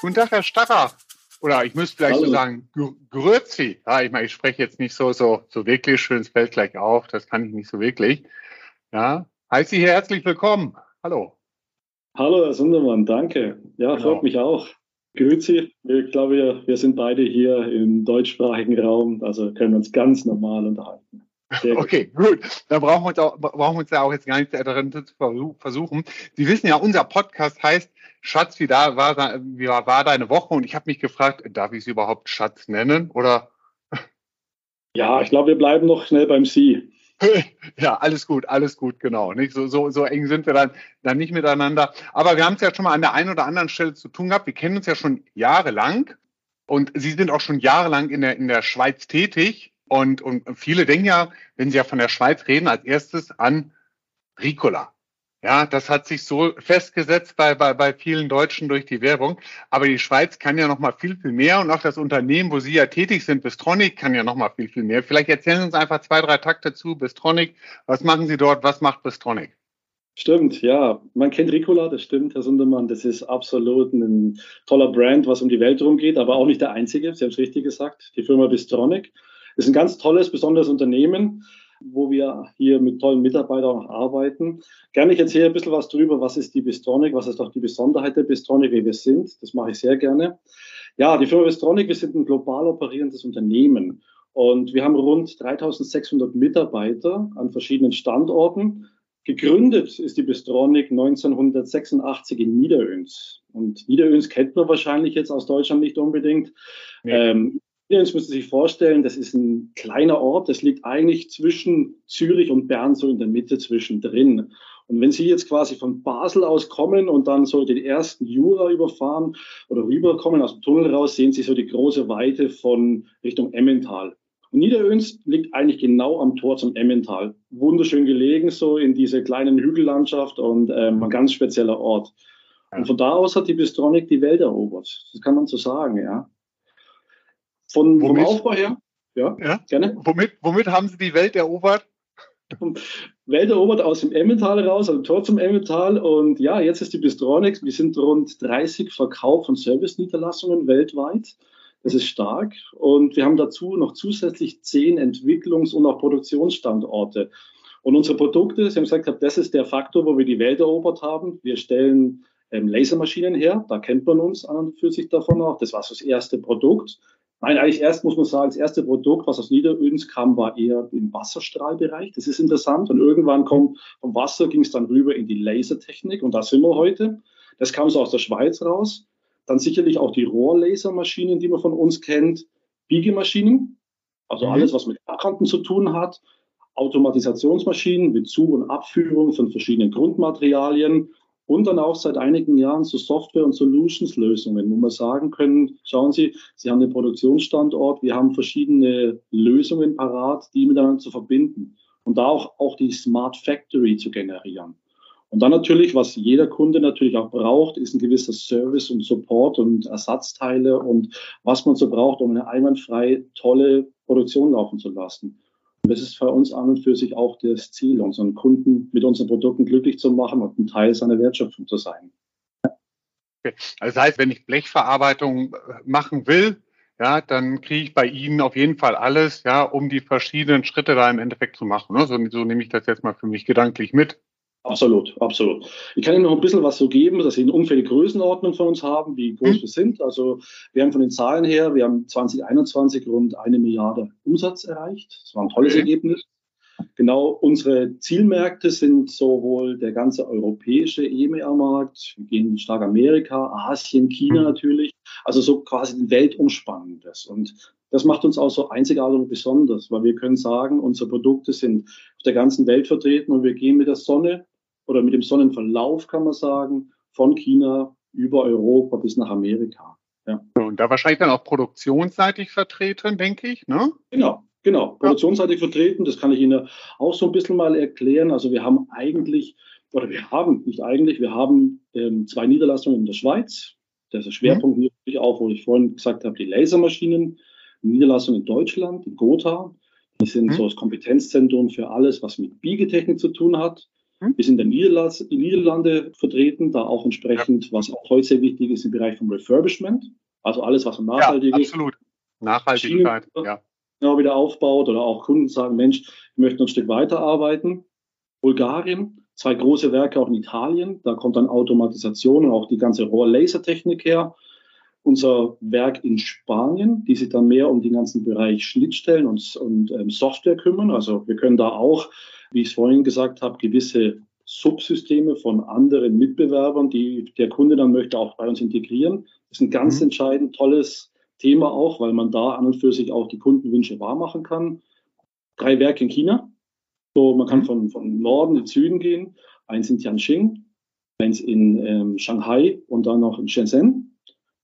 Guten Tag, Herr Stacher. Oder ich müsste vielleicht Hallo. so sagen, Grüezi. Ja, ich meine, ich spreche jetzt nicht so, so, so wirklich schön, es fällt gleich auf, das kann ich nicht so wirklich. Ja, heiße Sie hier herzlich willkommen. Hallo. Hallo, Herr Sundermann, danke. Ja, genau. freut mich auch. Grüezi. Ich glaube, wir, wir sind beide hier im deutschsprachigen Raum, also können uns ganz normal unterhalten. Okay, gut. Da brauchen wir, uns auch, brauchen wir uns ja auch jetzt gar nicht darin zu versuchen. Sie wissen ja, unser Podcast heißt Schatz, wie, da war, wie war deine Woche? Und ich habe mich gefragt, darf ich sie überhaupt Schatz nennen? Oder? Ja, ich glaube, wir bleiben noch schnell beim Sie. ja, alles gut, alles gut, genau. Nicht? So, so, so eng sind wir dann, dann nicht miteinander. Aber wir haben es ja schon mal an der einen oder anderen Stelle zu tun gehabt. Wir kennen uns ja schon jahrelang und Sie sind auch schon jahrelang in der, in der Schweiz tätig. Und, und viele denken ja, wenn sie ja von der Schweiz reden, als erstes an Ricola. Ja, das hat sich so festgesetzt bei, bei, bei vielen Deutschen durch die Werbung. Aber die Schweiz kann ja noch mal viel, viel mehr. Und auch das Unternehmen, wo Sie ja tätig sind, Bistronic, kann ja noch mal viel, viel mehr. Vielleicht erzählen Sie uns einfach zwei, drei Takte zu Bistronic. Was machen Sie dort? Was macht Bistronic? Stimmt, ja. Man kennt Ricola, das stimmt, Herr Sundermann. Das ist absolut ein toller Brand, was um die Welt rumgeht, aber auch nicht der einzige. Sie haben es richtig gesagt. Die Firma Bistronic ist ein ganz tolles, besonderes Unternehmen wo wir hier mit tollen Mitarbeitern auch arbeiten. Gerne, ich erzähle ein bisschen was drüber, was ist die Bistronic, was ist auch die Besonderheit der Bistronic, wie wir sind. Das mache ich sehr gerne. Ja, die Firma Bistronic, wir sind ein global operierendes Unternehmen und wir haben rund 3600 Mitarbeiter an verschiedenen Standorten. Gegründet ist die Bistronic 1986 in Niederöns. Und Niederöns kennt man wahrscheinlich jetzt aus Deutschland nicht unbedingt. Nee. Ähm, Jetzt müssen Sie sich vorstellen, das ist ein kleiner Ort, das liegt eigentlich zwischen Zürich und Bern, so in der Mitte zwischendrin. Und wenn Sie jetzt quasi von Basel aus kommen und dann so den ersten Jura überfahren oder rüberkommen aus dem Tunnel raus, sehen Sie so die große Weite von Richtung Emmental. Und Niederöns liegt eigentlich genau am Tor zum Emmental. Wunderschön gelegen, so in diese kleinen Hügellandschaft und ähm, ein ganz spezieller Ort. Und von da aus hat die Bistronic die Welt erobert. Das kann man so sagen, ja. Von, vom Aufbau her? Ja, ja, gerne. Womit, womit haben Sie die Welt erobert? Welt erobert aus dem Emmental raus, also Tor zum Emmental. Und ja, jetzt ist die Bistronics. Wir sind rund 30 Verkauf- und Service-Niederlassungen weltweit. Das ist stark. Und wir haben dazu noch zusätzlich zehn Entwicklungs- und auch Produktionsstandorte. Und unsere Produkte, Sie haben gesagt, das ist der Faktor, wo wir die Welt erobert haben. Wir stellen ähm, Lasermaschinen her. Da kennt man uns an und für sich davon auch. Das war so das erste Produkt. Nein, eigentlich erst muss man sagen, das erste Produkt, was aus Niederöns kam, war eher im Wasserstrahlbereich. Das ist interessant. Und irgendwann kommt vom Wasser ging es dann rüber in die Lasertechnik und da sind wir heute. Das kam so aus der Schweiz raus. Dann sicherlich auch die Rohrlasermaschinen, die man von uns kennt, Biegemaschinen, also mhm. alles, was mit Abkanten zu tun hat, Automatisationsmaschinen mit Zu- und Abführung von verschiedenen Grundmaterialien und dann auch seit einigen Jahren so Software- und Solutions-Lösungen, wo wir sagen können, schauen Sie, Sie haben einen Produktionsstandort, wir haben verschiedene Lösungen parat, die miteinander zu verbinden und da auch, auch die Smart Factory zu generieren. Und dann natürlich, was jeder Kunde natürlich auch braucht, ist ein gewisser Service und Support und Ersatzteile und was man so braucht, um eine einwandfrei tolle Produktion laufen zu lassen. Und das ist für uns an und für sich auch das Ziel, unseren Kunden mit unseren Produkten glücklich zu machen und ein Teil seiner Wertschöpfung zu sein. Okay. Also das heißt, wenn ich Blechverarbeitung äh, machen will, ja, dann kriege ich bei Ihnen auf jeden Fall alles, ja, um die verschiedenen Schritte da im Endeffekt zu machen. Ne? So, so nehme ich das jetzt mal für mich gedanklich mit. Absolut, absolut. Ich kann Ihnen noch ein bisschen was so geben, dass Sie eine ungefähr die Größenordnung von uns haben, wie groß mhm. wir sind. Also wir haben von den Zahlen her, wir haben 2021 rund eine Milliarde Umsatz erreicht. Das war ein tolles okay. Ergebnis. Genau, unsere Zielmärkte sind sowohl der ganze europäische EMEA-Markt, wir gehen stark Amerika, Asien, China mhm. natürlich, also so quasi ein weltumspannendes. Und das macht uns auch so einzigartig und besonders, weil wir können sagen, unsere Produkte sind auf der ganzen Welt vertreten und wir gehen mit der Sonne oder mit dem Sonnenverlauf, kann man sagen, von China über Europa bis nach Amerika. Ja. Und da wahrscheinlich dann auch produktionsseitig vertreten, denke ich, ne? Genau, genau. Produktionsseitig vertreten, das kann ich Ihnen auch so ein bisschen mal erklären. Also wir haben eigentlich, oder wir haben, nicht eigentlich, wir haben ähm, zwei Niederlassungen in der Schweiz. Das ist Schwerpunkt mhm. natürlich auch, wo ich vorhin gesagt habe, die Lasermaschinen. Niederlassung in Deutschland, in Gotha. Wir sind mhm. so das Kompetenzzentrum für alles, was mit Biegetechnik zu tun hat. Mhm. Wir sind in den Niederlande vertreten, da auch entsprechend, was auch heute sehr wichtig ist, im Bereich vom Refurbishment. Also alles, was nachhaltig ja, absolut. Nachhaltigkeit, ja. Genau, wieder aufbaut oder auch Kunden sagen, Mensch, wir möchten ein Stück weiterarbeiten. Bulgarien, zwei große Werke auch in Italien. Da kommt dann Automatisation und auch die ganze Rohrlasertechnik her. Unser Werk in Spanien, die sich dann mehr um den ganzen Bereich Schnittstellen und, und ähm, Software kümmern. Also wir können da auch, wie ich es vorhin gesagt habe, gewisse Subsysteme von anderen Mitbewerbern, die der Kunde dann möchte, auch bei uns integrieren. Das ist ein ganz mhm. entscheidend tolles Thema auch, weil man da an und für sich auch die Kundenwünsche wahrmachen kann. Drei Werke in China. So, man kann mhm. von, von Norden in Süden gehen. Eins in Tianjin, eins in ähm, Shanghai und dann noch in Shenzhen.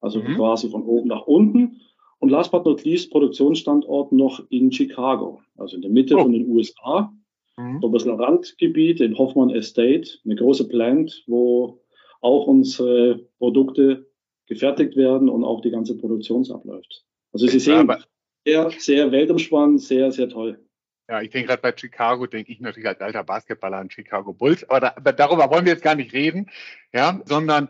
Also mhm. quasi von oben nach unten. Und last but not least, Produktionsstandort noch in Chicago, also in der Mitte oh. von den USA. Mhm. So ein bisschen Randgebiet in Hoffman Estate, eine große Plant, wo auch unsere Produkte gefertigt werden und auch die ganze Produktion abläuft. Also Sie sehen, ja, sehr, sehr weltumspannend, sehr, sehr toll. Ja, ich denke gerade bei Chicago, denke ich natürlich als alter Basketballer an Chicago Bulls, aber, da, aber darüber wollen wir jetzt gar nicht reden, ja, sondern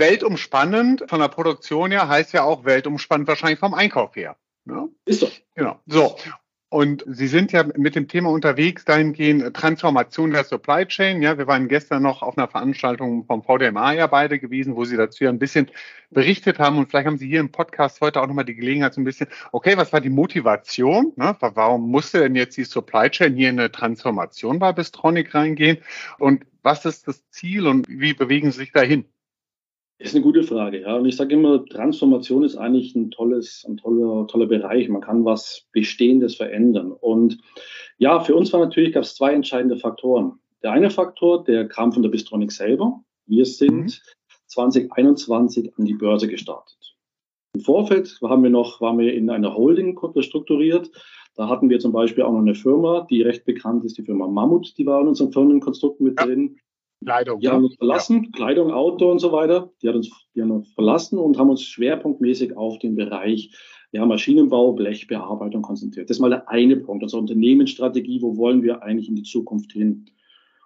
weltumspannend von der Produktion her heißt ja auch weltumspannend wahrscheinlich vom Einkauf her. Ja? Ist so. Genau. So. Und Sie sind ja mit dem Thema unterwegs, dahingehend Transformation der Supply Chain. Ja, wir waren gestern noch auf einer Veranstaltung vom VDMA ja beide gewesen, wo Sie dazu ja ein bisschen berichtet haben. Und vielleicht haben Sie hier im Podcast heute auch nochmal die Gelegenheit, so ein bisschen, okay, was war die Motivation? Ne? Warum musste denn jetzt die Supply Chain hier in eine Transformation bei Bistronic reingehen? Und was ist das Ziel und wie bewegen Sie sich dahin? Ist eine gute Frage, ja. Und ich sage immer, Transformation ist eigentlich ein tolles, ein toller, toller Bereich. Man kann was Bestehendes verändern. Und ja, für uns war natürlich, gab es zwei entscheidende Faktoren. Der eine Faktor, der kam von der Bistronic selber. Wir sind mhm. 2021 an die Börse gestartet. Im Vorfeld haben wir noch, waren wir in einer Holding strukturiert. Da hatten wir zum Beispiel auch noch eine Firma, die recht bekannt ist, die Firma Mammut, die war in unserem Firmenkonstrukt mit drin. Kleidung. Die haben uns verlassen, ja. Kleidung, Auto und so weiter. Die, hat uns, die haben uns verlassen und haben uns schwerpunktmäßig auf den Bereich ja, Maschinenbau, Blechbearbeitung konzentriert. Das ist mal der eine Punkt, also Unternehmensstrategie, wo wollen wir eigentlich in die Zukunft hin?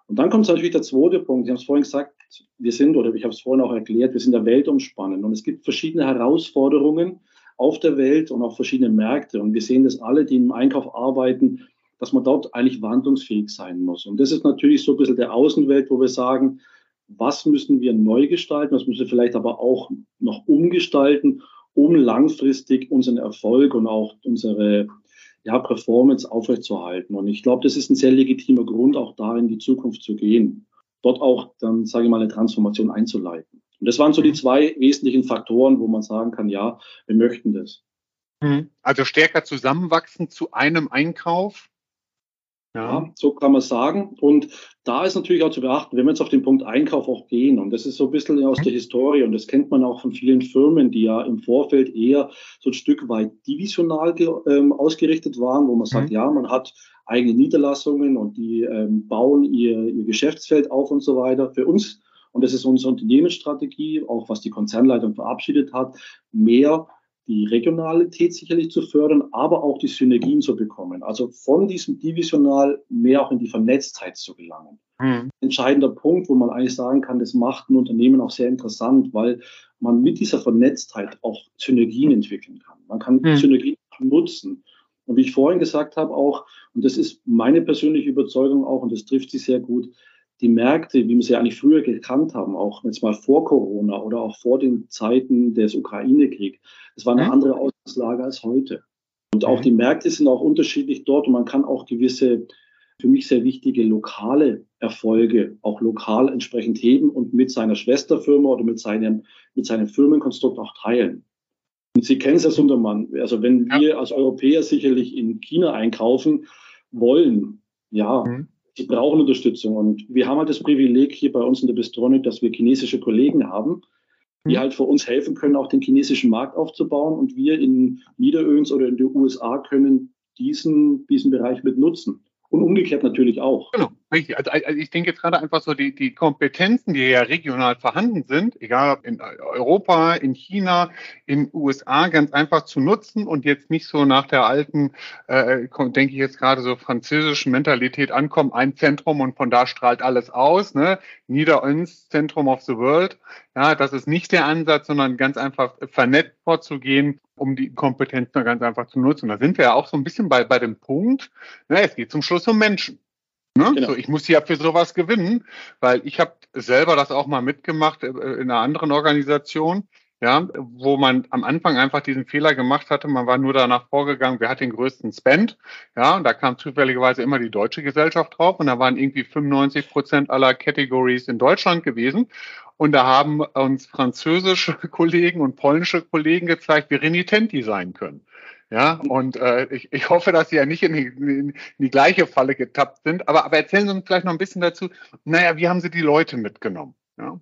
Und dann kommt natürlich der zweite Punkt. Ich habe es vorhin gesagt, wir sind, oder ich habe es vorhin auch erklärt, wir sind der Welt umspannend und es gibt verschiedene Herausforderungen auf der Welt und auch verschiedene Märkte. Und wir sehen das alle, die im Einkauf arbeiten, dass man dort eigentlich wandlungsfähig sein muss. Und das ist natürlich so ein bisschen der Außenwelt, wo wir sagen, was müssen wir neu gestalten, was müssen wir vielleicht aber auch noch umgestalten, um langfristig unseren Erfolg und auch unsere ja, Performance aufrechtzuerhalten. Und ich glaube, das ist ein sehr legitimer Grund, auch da in die Zukunft zu gehen. Dort auch dann, sage ich mal, eine Transformation einzuleiten. Und das waren so die mhm. zwei wesentlichen Faktoren, wo man sagen kann, ja, wir möchten das. Mhm. Also stärker zusammenwachsen zu einem Einkauf ja, so kann man sagen. Und da ist natürlich auch zu beachten, wenn wir jetzt auf den Punkt Einkauf auch gehen, und das ist so ein bisschen aus der Historie, und das kennt man auch von vielen Firmen, die ja im Vorfeld eher so ein Stück weit divisional ähm, ausgerichtet waren, wo man sagt, mhm. ja, man hat eigene Niederlassungen und die ähm, bauen ihr, ihr Geschäftsfeld auf und so weiter. Für uns, und das ist unsere Unternehmensstrategie, auch was die Konzernleitung verabschiedet hat, mehr die Regionalität sicherlich zu fördern, aber auch die Synergien zu bekommen. Also von diesem Divisional mehr auch in die Vernetztheit zu gelangen. Mhm. Entscheidender Punkt, wo man eigentlich sagen kann, das macht ein Unternehmen auch sehr interessant, weil man mit dieser Vernetztheit auch Synergien entwickeln kann. Man kann mhm. Synergien nutzen. Und wie ich vorhin gesagt habe, auch, und das ist meine persönliche Überzeugung auch, und das trifft sie sehr gut, die Märkte, wie wir sie eigentlich früher gekannt haben, auch jetzt mal vor Corona oder auch vor den Zeiten des Ukraine-Kriegs, das war eine mhm. andere Ausgangslage als heute. Und auch mhm. die Märkte sind auch unterschiedlich dort und man kann auch gewisse, für mich sehr wichtige lokale Erfolge auch lokal entsprechend heben und mit seiner Schwesterfirma oder mit seinem, mit seinem Firmenkonstrukt auch teilen. Und Sie kennen es, Herr Sundermann, also wenn ja. wir als Europäer sicherlich in China einkaufen wollen, ja, mhm. Sie brauchen Unterstützung. Und wir haben halt das Privileg hier bei uns in der Bistronik, dass wir chinesische Kollegen haben, die mhm. halt für uns helfen können, auch den chinesischen Markt aufzubauen. Und wir in Niederöns oder in den USA können diesen, diesen Bereich mit nutzen. Und umgekehrt natürlich auch. Genau. Richtig, also, also ich denke jetzt gerade einfach so, die, die Kompetenzen, die ja regional vorhanden sind, egal ob in Europa, in China, in USA, ganz einfach zu nutzen und jetzt nicht so nach der alten, äh, denke ich jetzt gerade so französischen Mentalität ankommen, ein Zentrum und von da strahlt alles aus, ne? Nieder uns, Zentrum of the World. Ja, das ist nicht der Ansatz, sondern ganz einfach vernetzt vorzugehen, um die Kompetenzen ganz einfach zu nutzen. Da sind wir ja auch so ein bisschen bei, bei dem Punkt, ne, es geht zum Schluss um Menschen. Ne? Genau. So, ich muss ja für sowas gewinnen, weil ich habe selber das auch mal mitgemacht äh, in einer anderen Organisation, ja, wo man am Anfang einfach diesen Fehler gemacht hatte. Man war nur danach vorgegangen, wer hat den größten Spend, ja, und da kam zufälligerweise immer die deutsche Gesellschaft drauf und da waren irgendwie 95 Prozent aller Categories in Deutschland gewesen. Und da haben uns französische Kollegen und polnische Kollegen gezeigt, wie renitent die sein können. Ja, und äh, ich, ich hoffe, dass Sie ja nicht in die, in die gleiche Falle getappt sind. Aber, aber erzählen Sie uns vielleicht noch ein bisschen dazu, naja, wie haben Sie die Leute mitgenommen? Ja?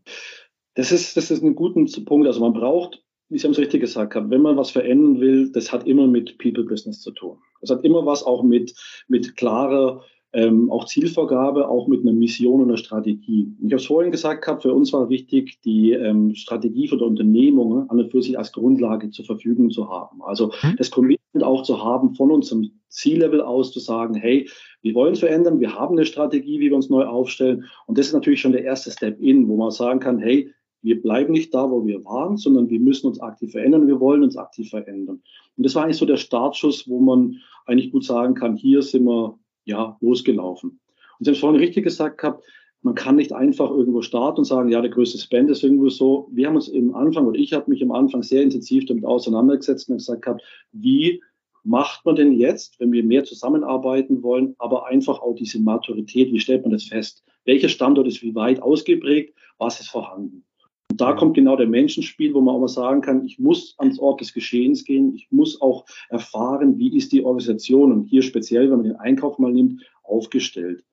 Das ist, das ist ein guter Punkt. Also man braucht, wie Sie haben es richtig gesagt haben, wenn man was verändern will, das hat immer mit People Business zu tun. Das hat immer was auch mit, mit klarer ähm, auch Zielvorgabe, auch mit einer Mission und einer Strategie. Ich habe es vorhin gesagt gehabt, für uns war wichtig, die ähm, Strategie von der Unternehmung an und für sich als Grundlage zur Verfügung zu haben. Also mhm. das Commitment auch zu haben, von unserem Ziellevel aus zu sagen, hey, wir wollen verändern, wir haben eine Strategie, wie wir uns neu aufstellen. Und das ist natürlich schon der erste Step in, wo man sagen kann, hey, wir bleiben nicht da, wo wir waren, sondern wir müssen uns aktiv verändern. Wir wollen uns aktiv verändern. Und das war eigentlich so der Startschuss, wo man eigentlich gut sagen kann, hier sind wir ja, losgelaufen. Und Sie haben es vorhin richtig gesagt gehabt, man kann nicht einfach irgendwo starten und sagen, ja, der größte Spend ist irgendwo so. Wir haben uns im Anfang, oder ich habe mich am Anfang sehr intensiv damit auseinandergesetzt und gesagt gehabt, wie macht man denn jetzt, wenn wir mehr zusammenarbeiten wollen, aber einfach auch diese Maturität, wie stellt man das fest? Welcher Standort ist wie weit ausgeprägt? Was ist vorhanden? Und da kommt genau der Menschenspiel, wo man mal sagen kann, ich muss ans Ort des Geschehens gehen, ich muss auch erfahren, wie ist die Organisation und hier speziell, wenn man den Einkauf mal nimmt, aufgestellt.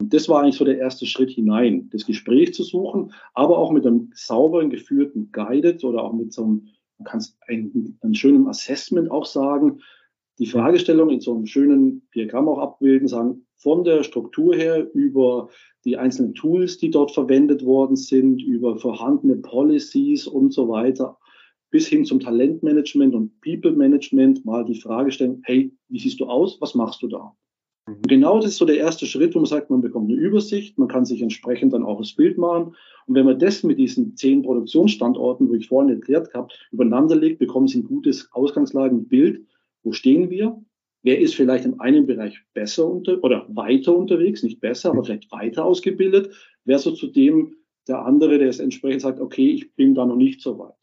Und das war eigentlich so der erste Schritt hinein, das Gespräch zu suchen, aber auch mit einem sauberen, geführten Guided oder auch mit so einem, man kann es ein, einem schönen Assessment auch sagen, die Fragestellung in so einem schönen Diagramm auch abbilden, sagen, von der Struktur her über die einzelnen Tools, die dort verwendet worden sind, über vorhandene Policies und so weiter, bis hin zum Talentmanagement und People Management mal die Frage stellen, hey, wie siehst du aus? Was machst du da? Und mhm. genau das ist so der erste Schritt, wo man sagt, man bekommt eine Übersicht, man kann sich entsprechend dann auch das Bild machen. Und wenn man das mit diesen zehn Produktionsstandorten, wo ich vorhin erklärt habe, übereinander legt, bekommen Sie ein gutes Ausgangslagenbild. Wo stehen wir? Wer ist vielleicht in einem Bereich besser unter oder weiter unterwegs, nicht besser, aber vielleicht weiter ausgebildet, versus zu dem der andere, der es entsprechend sagt, okay, ich bin da noch nicht so weit.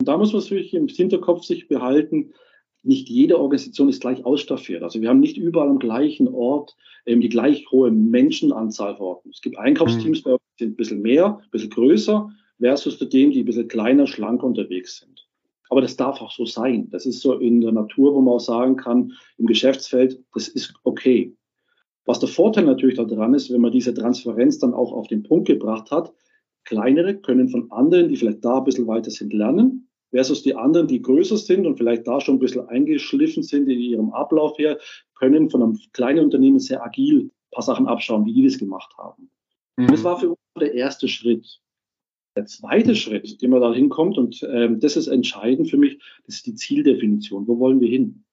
Und da muss man natürlich im Hinterkopf sich behalten, nicht jede Organisation ist gleich ausstaffiert. Also wir haben nicht überall am gleichen Ort ähm, die gleich hohe Menschenanzahl vor Ort. Es gibt Einkaufsteams, mhm. die sind ein bisschen mehr, ein bisschen größer, versus zu denen, die ein bisschen kleiner, schlanker unterwegs sind. Aber das darf auch so sein. Das ist so in der Natur, wo man auch sagen kann, im Geschäftsfeld, das ist okay. Was der Vorteil natürlich daran ist, wenn man diese Transparenz dann auch auf den Punkt gebracht hat, kleinere können von anderen, die vielleicht da ein bisschen weiter sind, lernen, versus die anderen, die größer sind und vielleicht da schon ein bisschen eingeschliffen sind in ihrem Ablauf her, können von einem kleinen Unternehmen sehr agil ein paar Sachen abschauen, wie die das gemacht haben. Mhm. Das war für uns der erste Schritt. Der zweite Schritt, den man da hinkommt, und ähm, das ist entscheidend für mich, das ist die Zieldefinition. Wo wollen wir hin?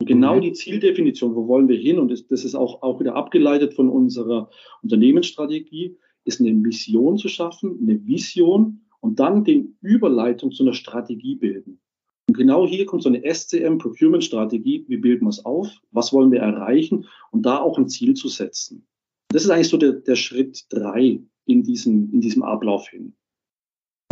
Und genau mhm. die Zieldefinition, wo wollen wir hin, und das, das ist auch, auch wieder abgeleitet von unserer Unternehmensstrategie, ist eine Mission zu schaffen, eine Vision und dann den Überleitung zu einer Strategie bilden. Und genau hier kommt so eine SCM Procurement Strategie. Wie bilden wir es auf? Was wollen wir erreichen? Und da auch ein Ziel zu setzen. Das ist eigentlich so der, der Schritt drei in diesem, in diesem Ablauf hin.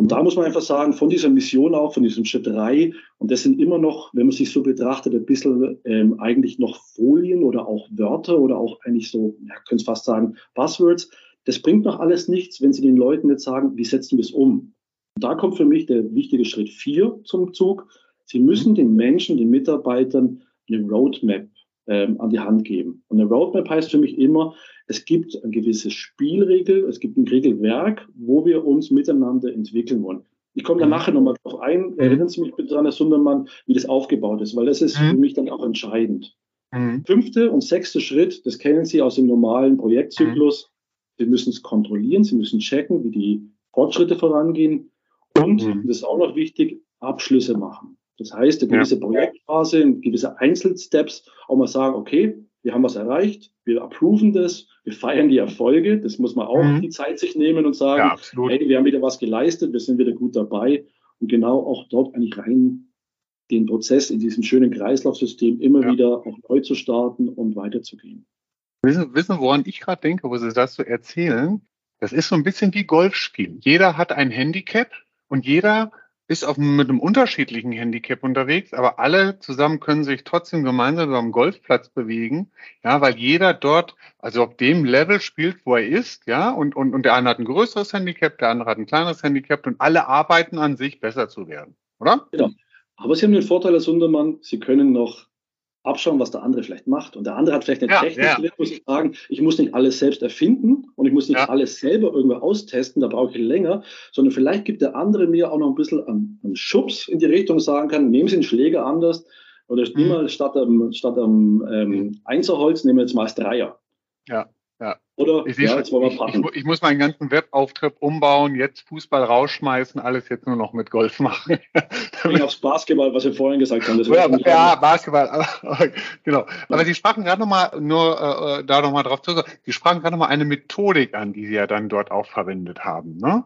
Und da muss man einfach sagen, von dieser Mission auch, von diesem Schritt drei, und das sind immer noch, wenn man sich so betrachtet, ein bisschen ähm, eigentlich noch Folien oder auch Wörter oder auch eigentlich so, ja, können es fast sagen, Buzzwords. Das bringt noch alles nichts, wenn Sie den Leuten jetzt sagen, wie setzen wir es um? Und da kommt für mich der wichtige Schritt vier zum Zug. Sie müssen den Menschen, den Mitarbeitern eine Roadmap ähm, an die Hand geben. Und eine Roadmap heißt für mich immer, es gibt eine gewisse Spielregel, es gibt ein Regelwerk, wo wir uns miteinander entwickeln wollen. Ich komme da mhm. nachher nochmal drauf ein. Mhm. Erinnern Sie mich bitte daran, Herr Sundermann, wie das aufgebaut ist, weil das ist mhm. für mich dann auch entscheidend. Mhm. Fünfte und sechste Schritt, das kennen Sie aus dem normalen Projektzyklus. Mhm. Sie müssen es kontrollieren, Sie müssen checken, wie die Fortschritte vorangehen. Und, mhm. das ist auch noch wichtig, Abschlüsse machen. Das heißt, eine gewisse ja. Projektphase, gewisse Einzelsteps, auch mal sagen, okay, wir haben was erreicht, wir approven das, wir feiern die Erfolge, das muss man auch mhm. die Zeit sich nehmen und sagen, ja, hey, wir haben wieder was geleistet, wir sind wieder gut dabei und genau auch dort eigentlich rein den Prozess in diesem schönen Kreislaufsystem immer ja. wieder auch neu zu starten und weiterzugehen. Wissen, wissen woran ich gerade denke, wo Sie das so erzählen? Das ist so ein bisschen wie Golfspielen. Jeder hat ein Handicap und jeder ist auf, mit einem unterschiedlichen Handicap unterwegs, aber alle zusammen können sich trotzdem gemeinsam am Golfplatz bewegen, ja, weil jeder dort, also auf dem Level spielt, wo er ist, ja, und, und, und der eine hat ein größeres Handicap, der andere hat ein kleineres Handicap und alle arbeiten an sich, besser zu werden, oder? Genau. Aber Sie haben den Vorteil als Untermann, Sie können noch abschauen, was der andere vielleicht macht. Und der andere hat vielleicht eine ja, Technik, ja. muss ich sagen, ich muss nicht alles selbst erfinden und ich muss nicht ja. alles selber irgendwo austesten, da brauche ich länger, sondern vielleicht gibt der andere mir auch noch ein bisschen einen, einen Schubs in die Richtung, sagen kann, nehmen Sie den Schläger anders oder mhm. nehmen wir statt am, statt am ähm, mhm. Einserholz, nehmen wir jetzt mal das Dreier. Ja. Ja. Oder ich, ja, wir ich, ich, ich, muss meinen ganzen Webauftritt umbauen, jetzt Fußball rausschmeißen, alles jetzt nur noch mit Golf machen. ich aufs Basketball, was wir vorhin gesagt haben. Ja, ja Basketball, aber, genau. Aber Sie sprachen gerade nochmal, nur äh, da nochmal drauf zurück, Sie sprachen gerade nochmal eine Methodik an, die Sie ja dann dort auch verwendet haben, ne?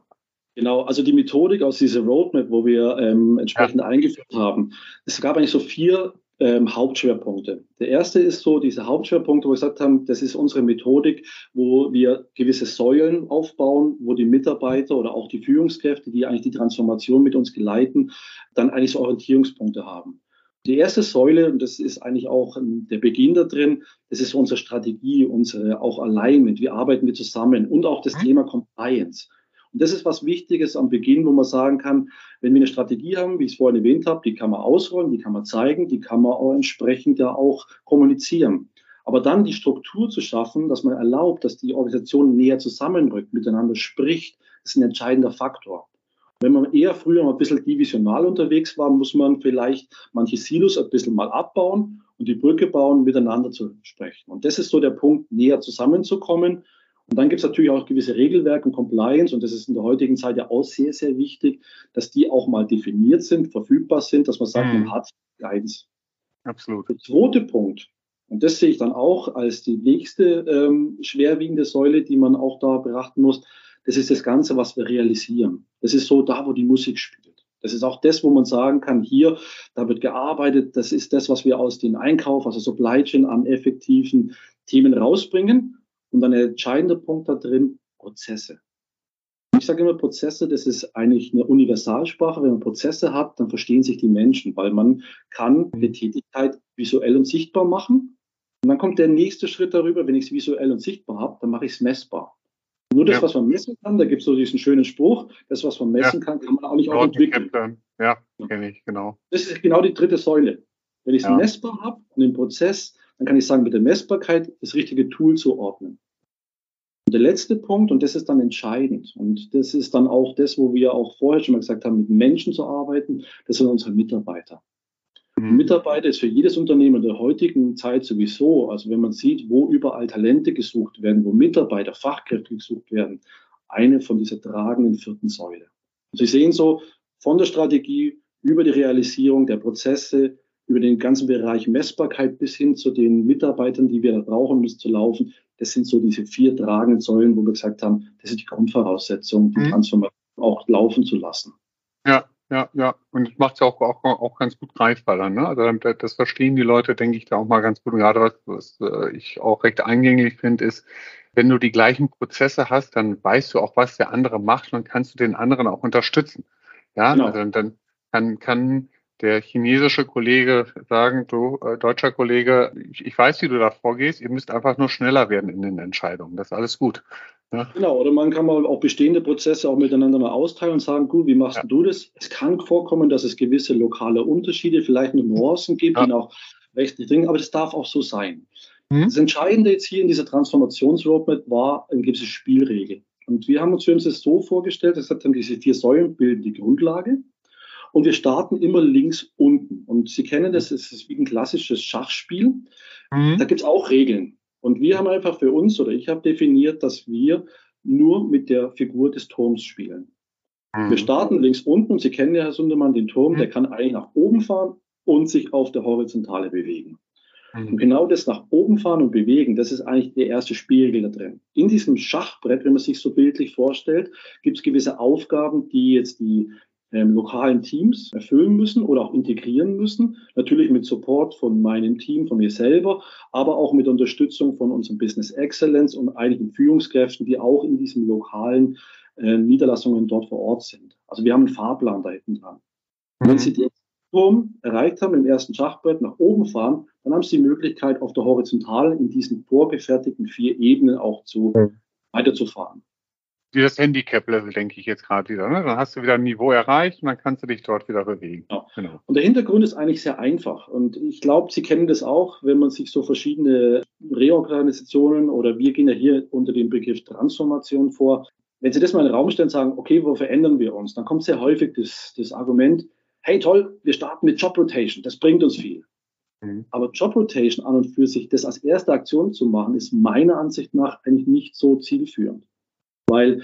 Genau, also die Methodik aus dieser Roadmap, wo wir ähm, entsprechend ja. eingeführt haben. Es gab eigentlich so vier ähm, Hauptschwerpunkte. Der erste ist so diese Hauptschwerpunkte, wo wir gesagt haben, das ist unsere Methodik, wo wir gewisse Säulen aufbauen, wo die Mitarbeiter oder auch die Führungskräfte, die eigentlich die Transformation mit uns geleiten, dann eigentlich so Orientierungspunkte haben. Die erste Säule, und das ist eigentlich auch der Beginn da drin, das ist unsere Strategie, unsere auch Alignment, wie arbeiten wir zusammen und auch das mhm. Thema Compliance. Und das ist was Wichtiges am Beginn, wo man sagen kann, wenn wir eine Strategie haben, wie ich es vorhin erwähnt habe, die kann man ausrollen, die kann man zeigen, die kann man auch entsprechend ja auch kommunizieren. Aber dann die Struktur zu schaffen, dass man erlaubt, dass die Organisation näher zusammenrückt, miteinander spricht, ist ein entscheidender Faktor. Wenn man eher früher mal ein bisschen divisional unterwegs war, muss man vielleicht manche Silos ein bisschen mal abbauen und die Brücke bauen, miteinander zu sprechen. Und das ist so der Punkt, näher zusammenzukommen und dann gibt es natürlich auch gewisse Regelwerke und Compliance und das ist in der heutigen Zeit ja auch sehr, sehr wichtig, dass die auch mal definiert sind, verfügbar sind, dass man sagt, mhm. man hat Guidance. Absolut. Der zweite Punkt, und das sehe ich dann auch als die nächste ähm, schwerwiegende Säule, die man auch da beachten muss, das ist das Ganze, was wir realisieren. Das ist so da, wo die Musik spielt. Das ist auch das, wo man sagen kann, hier, da wird gearbeitet, das ist das, was wir aus dem Einkauf, also Supply Chain an effektiven Themen rausbringen. Und dann der entscheidende Punkt da drin, Prozesse. Ich sage immer, Prozesse, das ist eigentlich eine Universalsprache. Wenn man Prozesse hat, dann verstehen sich die Menschen, weil man kann eine Tätigkeit visuell und sichtbar machen. Und dann kommt der nächste Schritt darüber, wenn ich es visuell und sichtbar habe, dann mache ich es messbar. Nur das, ja. was man messen kann, da gibt es so diesen schönen Spruch, das, was man messen ja. kann, kann man auch nicht auch entwickeln. Ja, kenne ich, genau. Das ist genau die dritte Säule. Wenn ich es ja. messbar habe und den Prozess, dann kann ich sagen, mit der Messbarkeit das richtige Tool zu ordnen. Und der letzte Punkt, und das ist dann entscheidend, und das ist dann auch das, wo wir auch vorher schon mal gesagt haben, mit Menschen zu arbeiten, das sind unsere Mitarbeiter. Mhm. Mitarbeiter ist für jedes Unternehmen in der heutigen Zeit sowieso, also wenn man sieht, wo überall Talente gesucht werden, wo Mitarbeiter, Fachkräfte gesucht werden, eine von dieser tragenden vierten Säule. Und Sie sehen so von der Strategie über die Realisierung der Prozesse, über den ganzen Bereich Messbarkeit bis hin zu den Mitarbeitern, die wir da brauchen, um es zu laufen. Das sind so diese vier tragenden Säulen, wo wir gesagt haben, das ist die Grundvoraussetzung, die mhm. Transformation auch laufen zu lassen. Ja, ja, ja. Und das macht es ja auch, auch, auch ganz gut greifbar dann. Ne? Also das verstehen die Leute, denke ich, da auch mal ganz gut. Und gerade was, was äh, ich auch recht eingängig finde, ist, wenn du die gleichen Prozesse hast, dann weißt du auch, was der andere macht und kannst du den anderen auch unterstützen. Ja, genau. also dann kann, kann der chinesische Kollege sagen, du, äh, deutscher Kollege, ich, ich, weiß, wie du da vorgehst, ihr müsst einfach nur schneller werden in den Entscheidungen. Das ist alles gut. Ja? Genau, oder man kann mal auch bestehende Prozesse auch miteinander mal austeilen und sagen, gut, wie machst ja. du das? Es kann vorkommen, dass es gewisse lokale Unterschiede, vielleicht noch Nuancen gibt, ja. die auch rechtlich dringend, aber das darf auch so sein. Mhm. Das Entscheidende jetzt hier in dieser Transformationsroadmap war eine gewisse Spielregel. Und wir haben uns für uns das so vorgestellt, das haben diese vier Säulen bilden die Grundlage. Und wir starten immer links unten. Und Sie kennen das, es ist wie ein klassisches Schachspiel. Mhm. Da gibt es auch Regeln. Und wir haben einfach für uns, oder ich habe definiert, dass wir nur mit der Figur des Turms spielen. Mhm. Wir starten links unten und Sie kennen ja, Herr Sundermann, den Turm, mhm. der kann eigentlich nach oben fahren und sich auf der Horizontale bewegen. Mhm. Und genau das nach oben fahren und bewegen, das ist eigentlich der erste Spielregel da drin. In diesem Schachbrett, wenn man sich so bildlich vorstellt, gibt es gewisse Aufgaben, die jetzt die ähm, lokalen Teams erfüllen müssen oder auch integrieren müssen. Natürlich mit Support von meinem Team, von mir selber, aber auch mit Unterstützung von unserem Business Excellence und einigen Führungskräften, die auch in diesen lokalen äh, Niederlassungen dort vor Ort sind. Also wir haben einen Fahrplan da hinten dran. Mhm. Wenn Sie den Turm erreicht haben im ersten Schachbrett nach oben fahren, dann haben Sie die Möglichkeit, auf der Horizontalen in diesen vorgefertigten vier Ebenen auch zu mhm. weiterzufahren wie das Handicap-Level, denke ich jetzt gerade wieder. Ne? Dann hast du wieder ein Niveau erreicht und dann kannst du dich dort wieder bewegen. Genau. genau. Und der Hintergrund ist eigentlich sehr einfach. Und ich glaube, Sie kennen das auch, wenn man sich so verschiedene Reorganisationen oder wir gehen ja hier unter dem Begriff Transformation vor. Wenn Sie das mal in den Raum stellen und sagen, okay, wo verändern wir uns? Dann kommt sehr häufig das, das Argument, hey toll, wir starten mit Job Rotation, das bringt uns viel. Mhm. Aber Job Rotation an und für sich, das als erste Aktion zu machen, ist meiner Ansicht nach eigentlich nicht so zielführend. Weil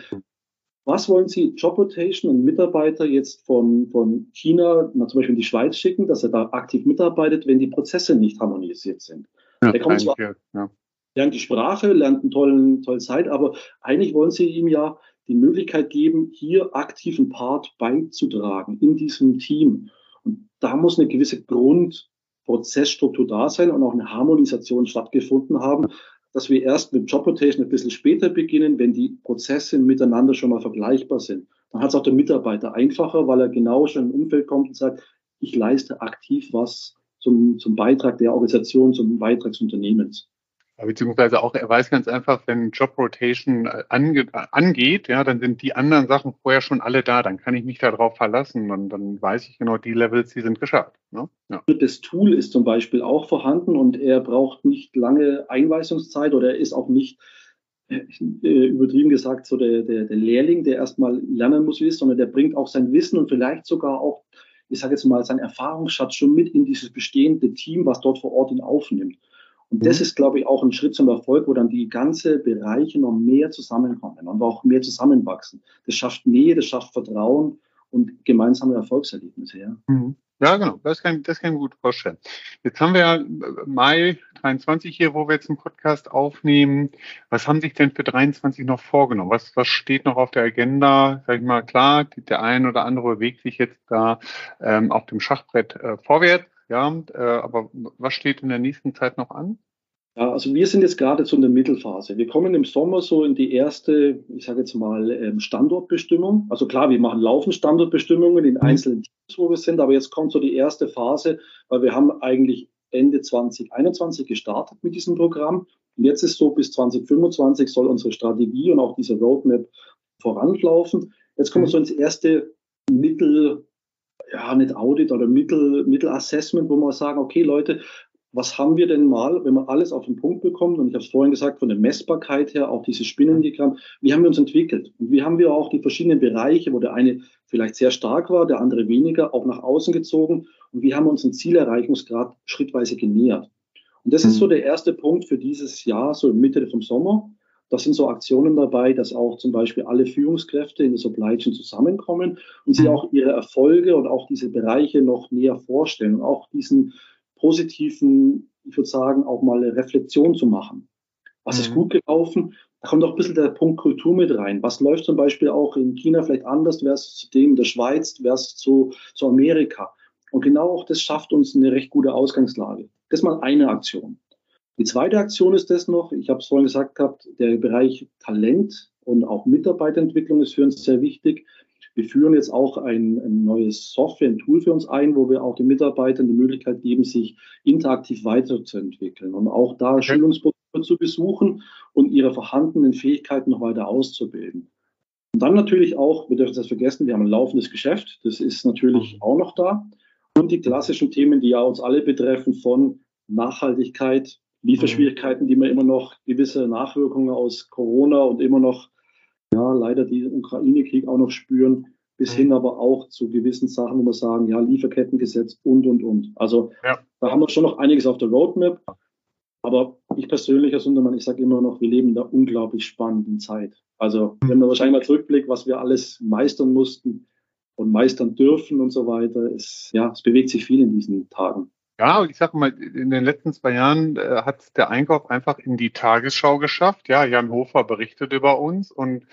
was wollen Sie Job Rotation und Mitarbeiter jetzt von, von China, na, zum Beispiel in die Schweiz schicken, dass er da aktiv mitarbeitet, wenn die Prozesse nicht harmonisiert sind? Ja, der kommt zwar, ja. lernt die Sprache, lernt einen tollen, tollen Zeit, aber eigentlich wollen Sie ihm ja die Möglichkeit geben, hier aktiven Part beizutragen in diesem Team. Und da muss eine gewisse Grundprozessstruktur da sein und auch eine Harmonisation stattgefunden haben, dass wir erst mit Job Rotation ein bisschen später beginnen, wenn die Prozesse miteinander schon mal vergleichbar sind. Dann hat es auch der Mitarbeiter einfacher, weil er genau schon im Umfeld kommt und sagt, ich leiste aktiv was zum, zum Beitrag der Organisation, zum Beitrag des Unternehmens beziehungsweise auch er weiß ganz einfach, wenn Job Rotation äh, ange, angeht, ja, dann sind die anderen Sachen vorher schon alle da, dann kann ich mich darauf verlassen und dann weiß ich genau, die Levels, die sind geschafft. Ne? Ja. Das Tool ist zum Beispiel auch vorhanden und er braucht nicht lange Einweisungszeit oder er ist auch nicht äh, übertrieben gesagt so der, der, der Lehrling, der erstmal lernen muss, wie es, sondern der bringt auch sein Wissen und vielleicht sogar auch, ich sage jetzt mal, seinen Erfahrungsschatz schon mit in dieses bestehende Team, was dort vor Ort ihn aufnimmt. Und das mhm. ist, glaube ich, auch ein Schritt zum Erfolg, wo dann die ganze Bereiche noch mehr zusammenkommen und auch mehr zusammenwachsen. Das schafft Nähe, das schafft Vertrauen und gemeinsame Erfolgserlebnisse. Ja, mhm. ja genau. Das kann, das kann ich mir gut vorstellen. Jetzt haben wir ja Mai 23 hier, wo wir jetzt einen Podcast aufnehmen. Was haben sich denn für 23 noch vorgenommen? Was, was steht noch auf der Agenda? Sag ich mal, klar, der ein oder andere bewegt sich jetzt da ähm, auf dem Schachbrett äh, vorwärts. Ja, äh, aber was steht in der nächsten Zeit noch an? Ja, also wir sind jetzt gerade so in der Mittelphase. Wir kommen im Sommer so in die erste, ich sage jetzt mal, ähm, Standortbestimmung. Also klar, wir machen laufend Standortbestimmungen in mhm. einzelnen Teams, wo wir sind, aber jetzt kommt so die erste Phase, weil wir haben eigentlich Ende 2021 gestartet mit diesem Programm. Und jetzt ist so, bis 2025 soll unsere Strategie und auch diese Roadmap voranlaufen. Jetzt kommen wir mhm. so ins erste Mittel, ja, nicht Audit oder Mittel, Mittelassessment, wo wir sagen, okay, Leute, was haben wir denn mal, wenn man alles auf den Punkt bekommt, und ich habe es vorhin gesagt, von der Messbarkeit her, auch dieses Spinnendiagramm, wie haben wir uns entwickelt? Und wie haben wir auch die verschiedenen Bereiche, wo der eine vielleicht sehr stark war, der andere weniger, auch nach außen gezogen und wie haben wir unseren Zielerreichungsgrad schrittweise genähert? Und das ist so mhm. der erste Punkt für dieses Jahr, so Mitte vom Sommer. Da sind so Aktionen dabei, dass auch zum Beispiel alle Führungskräfte in der Supply Chain zusammenkommen und sie mhm. auch ihre Erfolge und auch diese Bereiche noch näher vorstellen und auch diesen positiven, ich würde sagen, auch mal eine Reflexion zu machen. Was mhm. ist gut gelaufen? Da kommt auch ein bisschen der Punkt Kultur mit rein. Was läuft zum Beispiel auch in China vielleicht anders versus zu dem in der Schweiz versus zu, zu Amerika? Und genau auch das schafft uns eine recht gute Ausgangslage. Das ist mal eine Aktion. Die zweite Aktion ist das noch, ich habe es vorhin gesagt gehabt, der Bereich Talent und auch Mitarbeiterentwicklung ist für uns sehr wichtig. Wir führen jetzt auch ein, ein neues Software, ein Tool für uns ein, wo wir auch den Mitarbeitern die Möglichkeit geben, sich interaktiv weiterzuentwickeln und auch da okay. Schulungsprogramme zu besuchen und ihre vorhandenen Fähigkeiten noch weiter auszubilden. Und dann natürlich auch, wir dürfen das vergessen, wir haben ein laufendes Geschäft, das ist natürlich mhm. auch noch da. Und die klassischen Themen, die ja uns alle betreffen, von Nachhaltigkeit, Lieferschwierigkeiten, die wir immer noch gewisse Nachwirkungen aus Corona und immer noch, ja, leider die Ukraine-Krieg auch noch spüren, bis mhm. hin aber auch zu gewissen Sachen, wo wir sagen, ja, Lieferkettengesetz und, und, und. Also ja. da haben wir schon noch einiges auf der Roadmap. Aber ich persönlich als Untermann, ich sage immer noch, wir leben in einer unglaublich spannenden Zeit. Also wenn man wahrscheinlich mal zurückblickt, was wir alles meistern mussten und meistern dürfen und so weiter, es, ja, es bewegt sich viel in diesen Tagen. Ja, ich sage mal, in den letzten zwei Jahren äh, hat der Einkauf einfach in die Tagesschau geschafft. Ja, Jan Hofer berichtet über uns und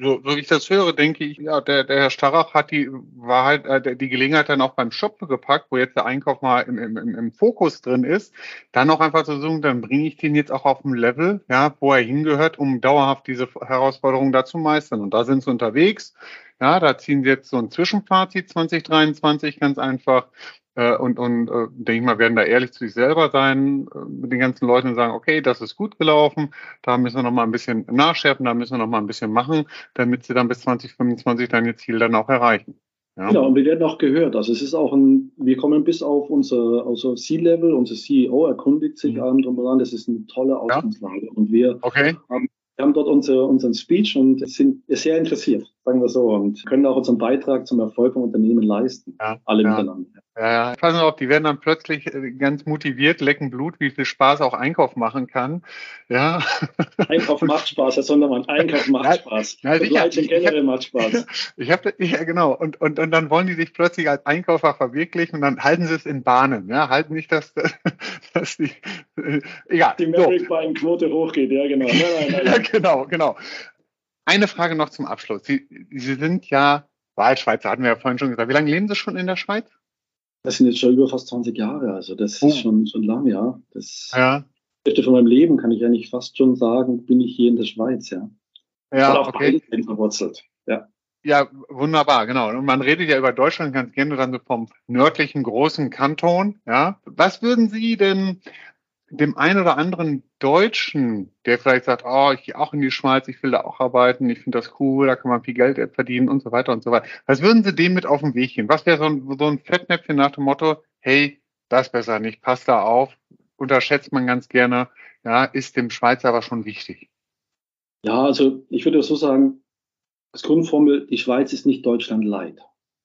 so, so wie ich das höre, denke ich, ja, der, der Herr Starrach hat die Wahrheit, äh, die Gelegenheit dann auch beim Shop gepackt, wo jetzt der Einkauf mal im, im, im Fokus drin ist, dann auch einfach zu sagen, dann bringe ich den jetzt auch auf ein Level, ja, wo er hingehört, um dauerhaft diese Herausforderungen da zu meistern. Und da sind sie unterwegs. Ja, da ziehen sie jetzt so ein Zwischenfazit 2023 ganz einfach. Äh, und, und äh, denke ich mal, werden da ehrlich zu sich selber sein, äh, mit den ganzen Leuten und sagen, okay, das ist gut gelaufen, da müssen wir noch mal ein bisschen nachschärfen, da müssen wir noch mal ein bisschen machen, damit sie dann bis 2025 dann ihr Ziel dann auch erreichen. Ja. Genau, und wir werden auch gehört. Also es ist auch ein, wir kommen bis auf unser, unser C-Level, unser CEO erkundigt sich mhm. drum dran, das ist eine tolle Ausgangslage. Ja. Und wir okay. haben wir haben dort unsere, unseren Speech und sind sehr interessiert, sagen wir so, und können auch unseren Beitrag zum Erfolg vom Unternehmen leisten. Ja, alle ja. miteinander. Ja, ich weiß noch, die werden dann plötzlich äh, ganz motiviert, lecken Blut, wie viel Spaß auch Einkauf machen kann. Ja. Einkauf macht Spaß, Herr Sondermann. Einkauf macht Spaß. Ja, sicher. Ich, generell macht Spaß. Ich habe, ja genau. Und, und, und dann wollen die sich plötzlich als Einkäufer verwirklichen und dann halten sie es in Bahnen. Ja, halten nicht, dass, dass die, äh, egal. Die Merit-Quote hochgeht. Ja, genau. Nein, nein, nein. ja, genau, genau. Eine Frage noch zum Abschluss. Sie, Sie sind ja Wahlschweizer, hatten wir ja vorhin schon gesagt. Wie lange leben Sie schon in der Schweiz? Das sind jetzt schon über fast 20 Jahre, also das oh. ist schon, schon lang, ja. Das ja. Hälfte von meinem Leben kann ich eigentlich fast schon sagen, bin ich hier in der Schweiz, ja. Ja, okay. verwurzelt, ja. Ja, wunderbar, genau. Und man redet ja über Deutschland ganz gerne dann so vom nördlichen großen Kanton, ja. Was würden Sie denn dem einen oder anderen Deutschen, der vielleicht sagt, oh, ich gehe auch in die Schweiz, ich will da auch arbeiten, ich finde das cool, da kann man viel Geld verdienen und so weiter und so weiter. Was würden Sie dem mit auf den Weg gehen? Was wäre so ein, so ein Fettnäpfchen nach dem Motto, hey, das besser nicht, passt da auf, unterschätzt man ganz gerne, ja, ist dem Schweizer aber schon wichtig. Ja, also ich würde so sagen, als Grundformel, die Schweiz ist nicht Deutschland leid.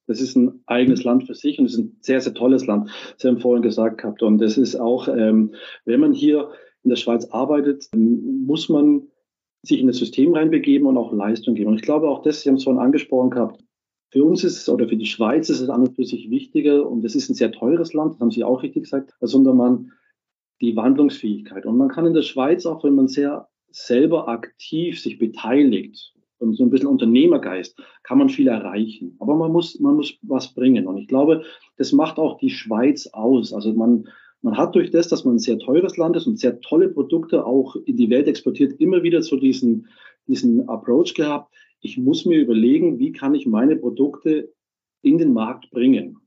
Das ist ein eigenes Land für sich und es ist ein sehr, sehr tolles Land. Sie haben vorhin gesagt gehabt. Und das ist auch, ähm, wenn man hier in der Schweiz arbeitet, muss man sich in das System reinbegeben und auch Leistung geben. Und ich glaube auch das, Sie haben es vorhin angesprochen gehabt, für uns ist es oder für die Schweiz ist es an und für sich wichtiger und es ist ein sehr teures Land, das haben Sie auch richtig gesagt, sondern man die Wandlungsfähigkeit. Und man kann in der Schweiz auch, wenn man sehr selber aktiv sich beteiligt so ein bisschen Unternehmergeist, kann man viel erreichen. Aber man muss, man muss was bringen. Und ich glaube, das macht auch die Schweiz aus. Also man, man hat durch das, dass man ein sehr teures Land ist und sehr tolle Produkte auch in die Welt exportiert, immer wieder so diesen, diesen Approach gehabt. Ich muss mir überlegen, wie kann ich meine Produkte in den Markt bringen.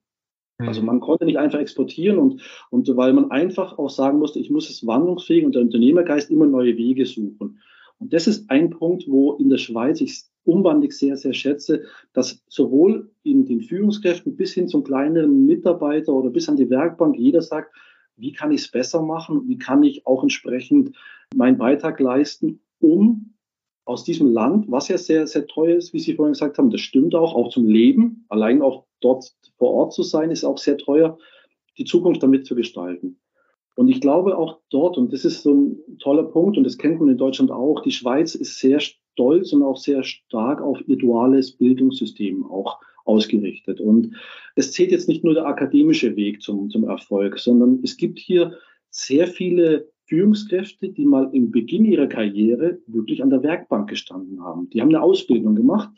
Also mhm. man konnte nicht einfach exportieren und, und weil man einfach auch sagen musste, ich muss es wandlungsfähig und der Unternehmergeist immer neue Wege suchen. Und das ist ein Punkt, wo in der Schweiz ich umwandig sehr, sehr schätze, dass sowohl in den Führungskräften bis hin zum kleineren Mitarbeiter oder bis an die Werkbank jeder sagt, wie kann ich es besser machen? Wie kann ich auch entsprechend meinen Beitrag leisten, um aus diesem Land, was ja sehr, sehr teuer ist, wie Sie vorhin gesagt haben, das stimmt auch, auch zum Leben, allein auch dort vor Ort zu sein, ist auch sehr teuer, die Zukunft damit zu gestalten. Und ich glaube auch dort, und das ist so ein toller Punkt, und das kennt man in Deutschland auch, die Schweiz ist sehr stolz und auch sehr stark auf ihr duales Bildungssystem auch ausgerichtet. Und es zählt jetzt nicht nur der akademische Weg zum, zum Erfolg, sondern es gibt hier sehr viele Führungskräfte, die mal im Beginn ihrer Karriere wirklich an der Werkbank gestanden haben. Die haben eine Ausbildung gemacht.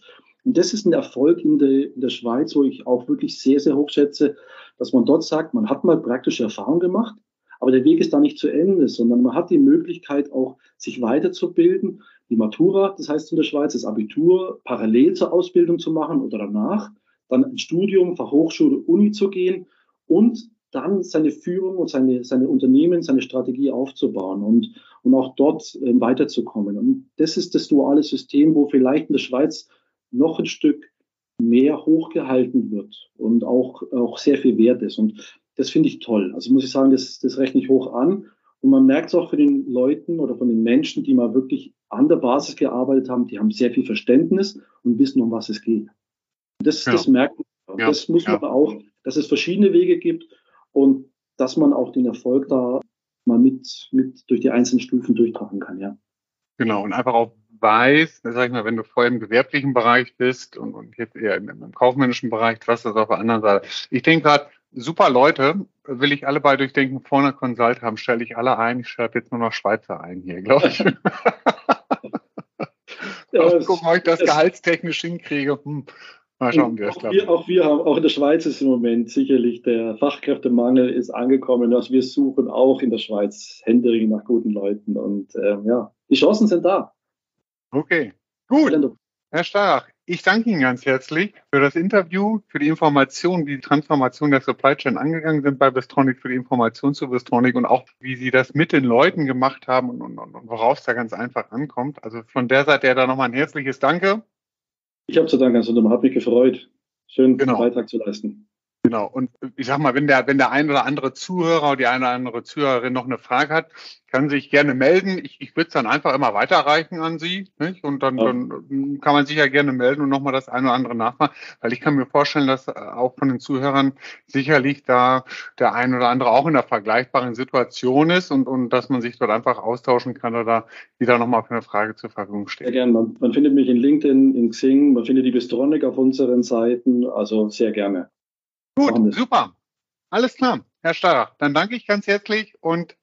Und das ist ein Erfolg in der, in der Schweiz, wo ich auch wirklich sehr, sehr hoch schätze, dass man dort sagt, man hat mal praktische Erfahrung gemacht, aber der Weg ist da nicht zu Ende, sondern man hat die Möglichkeit auch, sich weiterzubilden. Die Matura, das heißt in der Schweiz, das Abitur parallel zur Ausbildung zu machen oder danach, dann ein Studium, Fachhochschule, Uni zu gehen und dann seine Führung und seine, seine Unternehmen, seine Strategie aufzubauen und, und auch dort äh, weiterzukommen. Und das ist das duale System, wo vielleicht in der Schweiz noch ein Stück mehr hochgehalten wird und auch, auch sehr viel wert ist. Und das finde ich toll. Also muss ich sagen, das, das rechne ich hoch an. Und man merkt es auch für den Leuten oder von den Menschen, die mal wirklich an der Basis gearbeitet haben, die haben sehr viel Verständnis und wissen, um was es geht. Das, genau. das merkt man. Ja. Das muss man ja. auch, dass es verschiedene Wege gibt und dass man auch den Erfolg da mal mit, mit durch die einzelnen Stufen durchtragen kann, ja. Genau, und einfach auch weiß, sag ich mal, wenn du vorher im gewerblichen Bereich bist und, und jetzt eher im, im kaufmännischen Bereich, was das auf der anderen Seite. Ich denke gerade, super Leute, will ich alle bei durchdenken, vorne Consult haben, stelle ich alle ein. Ich schreibe jetzt nur noch Schweizer ein hier, glaube ich. ja, gucken, ob ich das gehaltstechnisch hinkriege. Hm. Mal schauen, wie das klappt. Wir, auch wir haben, auch in der Schweiz ist im Moment sicherlich der Fachkräftemangel ist angekommen. Also wir suchen auch in der Schweiz händeringend nach guten Leuten. Und ähm, ja, die Chancen sind da. Okay, gut. Herr Starach, ich danke Ihnen ganz herzlich für das Interview, für die Information, wie die Transformation der Supply Chain angegangen sind bei Bistronic, für die Information zu Bistronic und auch, wie Sie das mit den Leuten gemacht haben und, und, und worauf es da ganz einfach ankommt. Also von der Seite her da nochmal ein herzliches Danke. Ich habe zu danken, also hat mich gefreut, schönen genau. Beitrag zu leisten. Genau. Und ich sag mal, wenn der, wenn der ein oder andere Zuhörer oder die eine oder andere Zuhörerin noch eine Frage hat, kann sich gerne melden. Ich, ich würde es dann einfach immer weiterreichen an Sie. Nicht? Und dann, ja. dann kann man sich ja gerne melden und nochmal das eine oder andere nachmachen. Weil ich kann mir vorstellen, dass äh, auch von den Zuhörern sicherlich da der ein oder andere auch in einer vergleichbaren Situation ist und, und dass man sich dort einfach austauschen kann oder wieder nochmal für eine Frage zur Verfügung steht. Sehr gerne. Man, man findet mich in LinkedIn, in Xing, man findet die Bistronic auf unseren Seiten. Also sehr gerne. Gut, super. Alles klar, Herr Starrach. Dann danke ich ganz herzlich und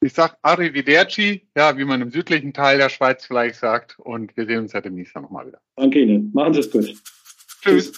ich sage Arrivederci, ja, wie man im südlichen Teil der Schweiz vielleicht sagt. Und wir sehen uns ja demnächst nochmal wieder. Danke Ihnen. Machen Sie es gut. Tschüss.